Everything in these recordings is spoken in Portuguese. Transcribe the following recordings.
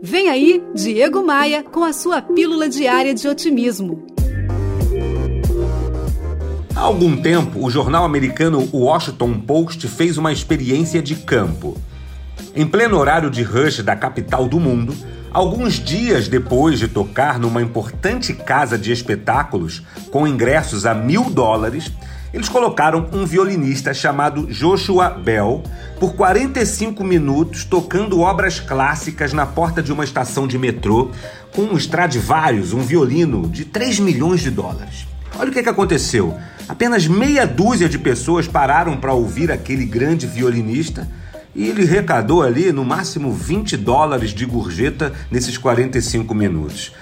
Vem aí, Diego Maia, com a sua pílula diária de otimismo. Há algum tempo, o jornal americano Washington Post fez uma experiência de campo. Em pleno horário de rush da capital do mundo, alguns dias depois de tocar numa importante casa de espetáculos com ingressos a mil dólares, eles colocaram um violinista chamado Joshua Bell por 45 minutos tocando obras clássicas na porta de uma estação de metrô com um Stradivarius, um violino de 3 milhões de dólares. Olha o que, que aconteceu. Apenas meia dúzia de pessoas pararam para ouvir aquele grande violinista e ele recadou ali no máximo 20 dólares de gorjeta nesses 45 minutos.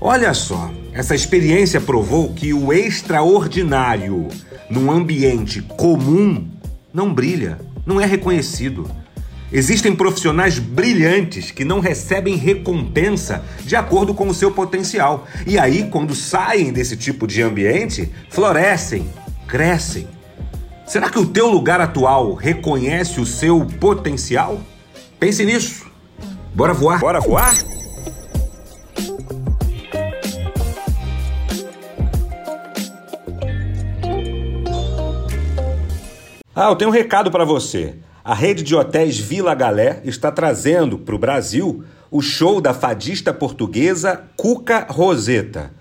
Olha só, essa experiência provou que o extraordinário num ambiente comum não brilha, não é reconhecido. Existem profissionais brilhantes que não recebem recompensa de acordo com o seu potencial. E aí, quando saem desse tipo de ambiente, florescem, crescem. Será que o teu lugar atual reconhece o seu potencial? Pense nisso. Bora voar? Bora voar? Ah, eu tenho um recado para você. A rede de hotéis Vila Galé está trazendo para o Brasil o show da fadista portuguesa Cuca Roseta.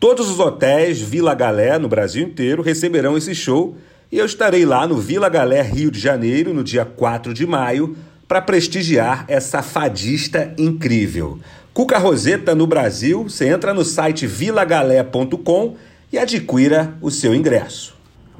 Todos os hotéis Vila Galé no Brasil inteiro receberão esse show e eu estarei lá no Vila Galé, Rio de Janeiro, no dia 4 de maio, para prestigiar essa fadista incrível. Cuca Roseta no Brasil, você entra no site vilagalé.com e adquira o seu ingresso.